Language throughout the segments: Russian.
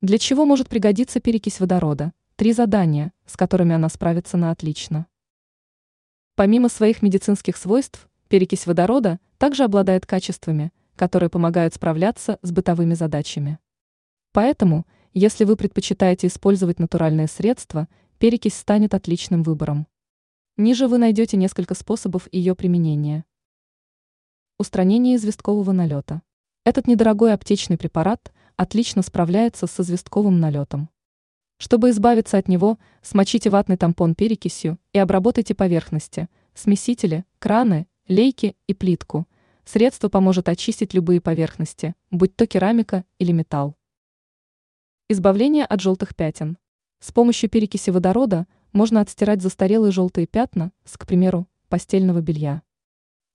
Для чего может пригодиться перекись водорода? Три задания, с которыми она справится на отлично. Помимо своих медицинских свойств, перекись водорода также обладает качествами, которые помогают справляться с бытовыми задачами. Поэтому, если вы предпочитаете использовать натуральные средства, перекись станет отличным выбором. Ниже вы найдете несколько способов ее применения. Устранение известкового налета. Этот недорогой аптечный препарат отлично справляется с известковым налетом. Чтобы избавиться от него, смочите ватный тампон перекисью и обработайте поверхности, смесители, краны, лейки и плитку. Средство поможет очистить любые поверхности, будь то керамика или металл. Избавление от желтых пятен. С помощью перекиси водорода можно отстирать застарелые желтые пятна с, к примеру, постельного белья.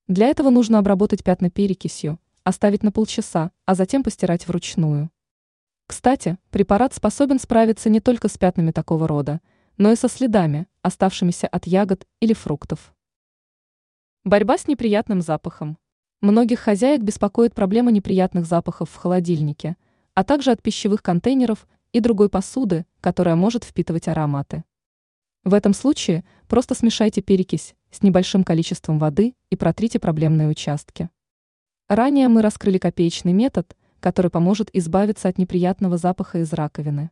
Для этого нужно обработать пятна перекисью, оставить на полчаса, а затем постирать вручную. Кстати, препарат способен справиться не только с пятнами такого рода, но и со следами, оставшимися от ягод или фруктов. Борьба с неприятным запахом. Многих хозяек беспокоит проблема неприятных запахов в холодильнике, а также от пищевых контейнеров и другой посуды, которая может впитывать ароматы. В этом случае просто смешайте перекись с небольшим количеством воды и протрите проблемные участки. Ранее мы раскрыли копеечный метод – который поможет избавиться от неприятного запаха из раковины.